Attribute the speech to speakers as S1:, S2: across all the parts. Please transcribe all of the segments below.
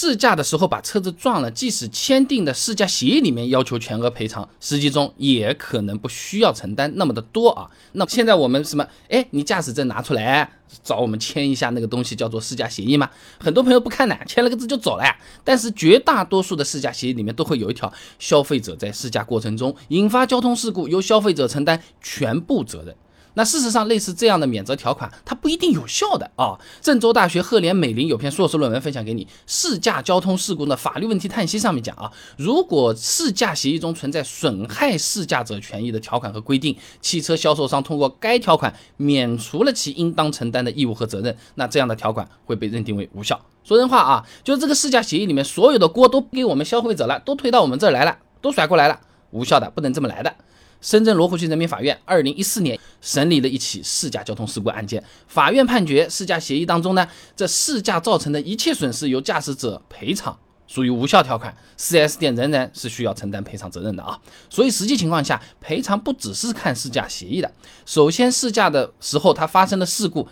S1: 试驾的时候把车子撞了，即使签订的试驾协议里面要求全额赔偿，实际中也可能不需要承担那么的多啊。那现在我们什么？哎，你驾驶证拿出来，找我们签一下那个东西，叫做试驾协议吗？很多朋友不看呢，签了个字就走了呀。但是绝大多数的试驾协议里面都会有一条，消费者在试驾过程中引发交通事故，由消费者承担全部责任。那事实上，类似这样的免责条款，它不一定有效的啊。郑州大学赫连美林有篇硕士论文分享给你，《试驾交通事故的法律问题叹息》上面讲啊，如果试驾协议中存在损害试驾者权益的条款和规定，汽车销售商通过该条款免除了其应当承担的义务和责任，那这样的条款会被认定为无效。说人话啊，就是这个试驾协议里面所有的锅都给我们消费者了，都推到我们这儿来了，都甩过来了，无效的，不能这么来的。深圳罗湖区人民法院二零一四年审理了一起试驾交通事故案件，法院判决试驾协议当中呢，这试驾造成的一切损失由驾驶者赔偿，属于无效条款，4S 店仍然是需要承担赔偿责任的啊。所以实际情况下，赔偿不只是看试驾协议的，首先试驾的时候它发生的事故。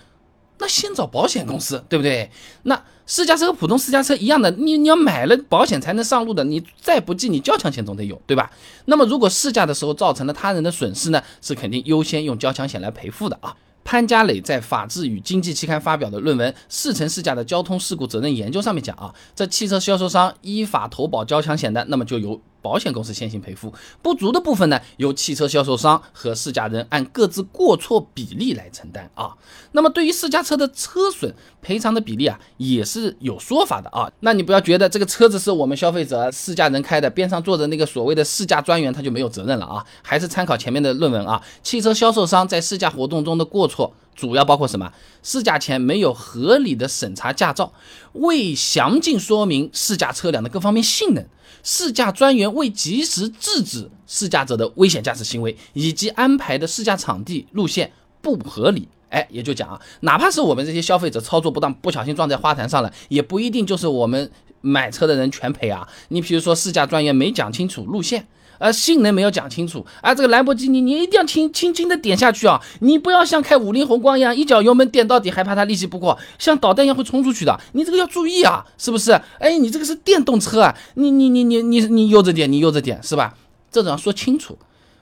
S1: 那先找保险公司，对不对？那试驾车和普通私家车一样的，你你要买了保险才能上路的，你再不济你交强险总得有，对吧？那么如果试驾的时候造成了他人的损失呢，是肯定优先用交强险来赔付的啊。潘家磊在《法制与经济》期刊发表的论文《试乘试驾的交通事故责任研究》上面讲啊，这汽车销售商依法投保交强险的，那么就由。保险公司先行赔付不足的部分呢，由汽车销售商和试驾人按各自过错比例来承担啊。那么对于试驾车的车损赔偿的比例啊，也是有说法的啊。那你不要觉得这个车子是我们消费者试驾人开的，边上坐着那个所谓的试驾专员他就没有责任了啊？还是参考前面的论文啊，汽车销售商在试驾活动中的过错。主要包括什么？试驾前没有合理的审查驾照，未详尽说明试驾车辆的各方面性能，试驾专员未及时制止试驾者的危险驾驶行为，以及安排的试驾场地路线不合理。哎，也就讲啊，哪怕是我们这些消费者操作不当，不小心撞在花坛上了，也不一定就是我们买车的人全赔啊。你比如说，试驾专员没讲清楚路线。呃，性能没有讲清楚啊！这个兰博基尼，你一定要轻轻轻的点下去啊！你不要像开五菱宏光一样，一脚油门点到底，还怕它力气不过，像导弹一样会冲出去的。你这个要注意啊，是不是？哎，你这个是电动车啊，你你你你你你悠着点，你悠着点，是吧？这种要说清楚，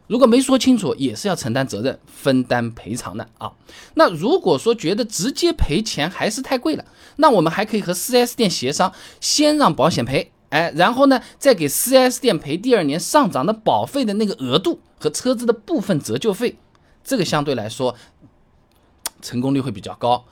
S1: 如果没说清楚，也是要承担责任、分担赔偿的啊。那如果说觉得直接赔钱还是太贵了，那我们还可以和 4S 店协商，先让保险赔。哎，然后呢，再给 4S 店赔第二年上涨的保费的那个额度和车子的部分折旧费，这个相对来说成功率会比较高，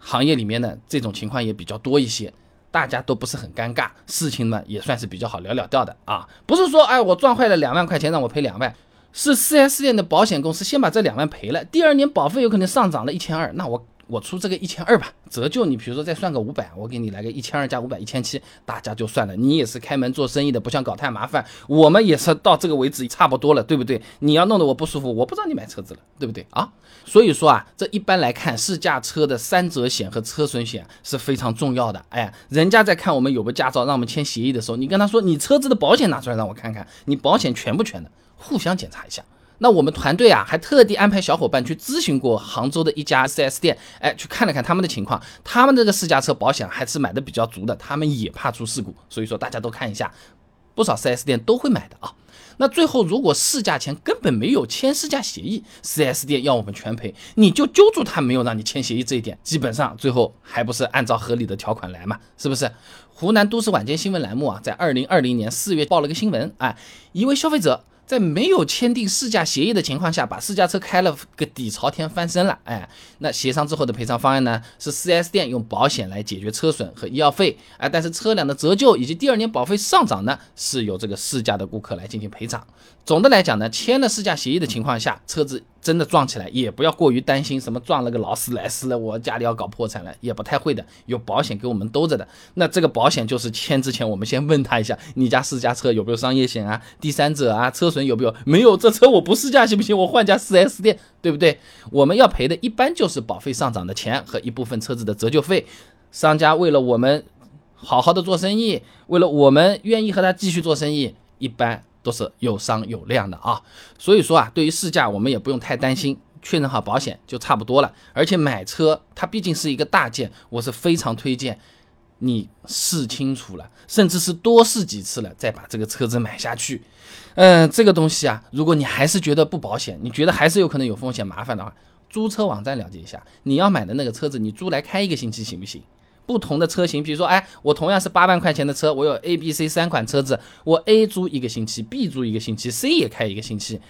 S1: 行业里面呢这种情况也比较多一些，大家都不是很尴尬，事情呢也算是比较好了了掉的啊，不是说哎我撞坏了两万块钱让我赔两万，是 4S 店的保险公司先把这两万赔了，第二年保费有可能上涨了一千二，那我。我出这个一千二吧，折旧你比如说再算个五百，我给你来个一千二加五百一千七，大家就算了。你也是开门做生意的，不想搞太麻烦。我们也是到这个为止差不多了，对不对？你要弄得我不舒服，我不知道你买车子了，对不对啊？所以说啊，这一般来看，试驾车的三者险和车损险是非常重要的。哎，人家在看我们有个驾照，让我们签协议的时候，你跟他说你车子的保险拿出来让我看看，你保险全不全的，互相检查一下。那我们团队啊，还特地安排小伙伴去咨询过杭州的一家 4S 店，哎，去看了看他们的情况，他们这个试驾车保险还是买的比较足的，他们也怕出事故，所以说大家都看一下，不少 4S 店都会买的啊。那最后如果试驾前根本没有签试驾协议，4S 店要我们全赔，你就揪住他没有让你签协议这一点，基本上最后还不是按照合理的条款来嘛，是不是？湖南都市晚间新闻栏目啊，在二零二零年四月报了个新闻，哎，一位消费者。在没有签订试驾协议的情况下，把试驾车开了个底朝天翻身了，哎，那协商之后的赔偿方案呢？是 4S 店用保险来解决车损和医药费，哎，但是车辆的折旧以及第二年保费上涨呢，是由这个试驾的顾客来进行赔偿。总的来讲呢，签了试驾协议的情况下，车子。真的撞起来也不要过于担心，什么撞了个劳斯莱斯了，我家里要搞破产了，也不太会的，有保险给我们兜着的。那这个保险就是签之前，我们先问他一下，你家试驾车有没有商业险啊？第三者啊，车损有没有？没有，这车我不试驾行不行？我换家 4S 店，对不对？我们要赔的一般就是保费上涨的钱和一部分车子的折旧费。商家为了我们好好的做生意，为了我们愿意和他继续做生意，一般。都是有商有量的啊，所以说啊，对于试驾我们也不用太担心，确认好保险就差不多了。而且买车它毕竟是一个大件，我是非常推荐你试清楚了，甚至是多试几次了，再把这个车子买下去。嗯，这个东西啊，如果你还是觉得不保险，你觉得还是有可能有风险麻烦的话，租车网站了解一下，你要买的那个车子，你租来开一个星期行不行？不同的车型，比如说，哎，我同样是八万块钱的车，我有 A、B、C 三款车子，我 A 租一个星期，B 租一个星期，C 也开一个星期。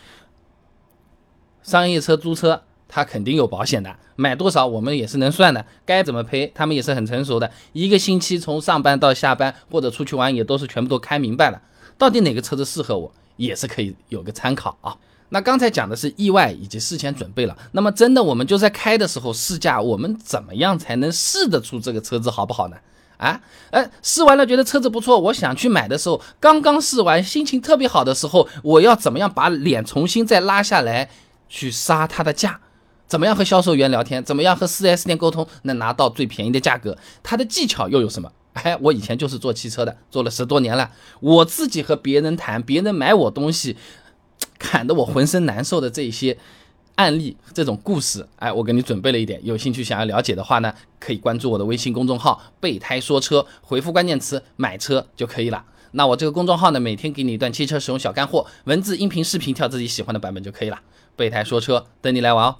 S1: 商业车租车，它肯定有保险的，买多少我们也是能算的，该怎么赔，他们也是很成熟的，一个星期从上班到下班或者出去玩也都是全部都开明白了，到底哪个车子适合我？也是可以有个参考啊。那刚才讲的是意外以及事前准备了，那么真的我们就在开的时候试驾，我们怎么样才能试得出这个车子好不好呢？啊，哎，试完了觉得车子不错，我想去买的时候，刚刚试完心情特别好的时候，我要怎么样把脸重新再拉下来去杀它的价？怎么样和销售员聊天？怎么样和 4S 店沟通能拿到最便宜的价格？它的技巧又有什么？哎，我以前就是做汽车的，做了十多年了。我自己和别人谈，别人买我东西，砍得我浑身难受的这些案例，这种故事，哎，我给你准备了一点。有兴趣想要了解的话呢，可以关注我的微信公众号“备胎说车”，回复关键词“买车”就可以了。那我这个公众号呢，每天给你一段汽车使用小干货，文字、音频、视频，挑自己喜欢的版本就可以了。备胎说车，等你来玩哦。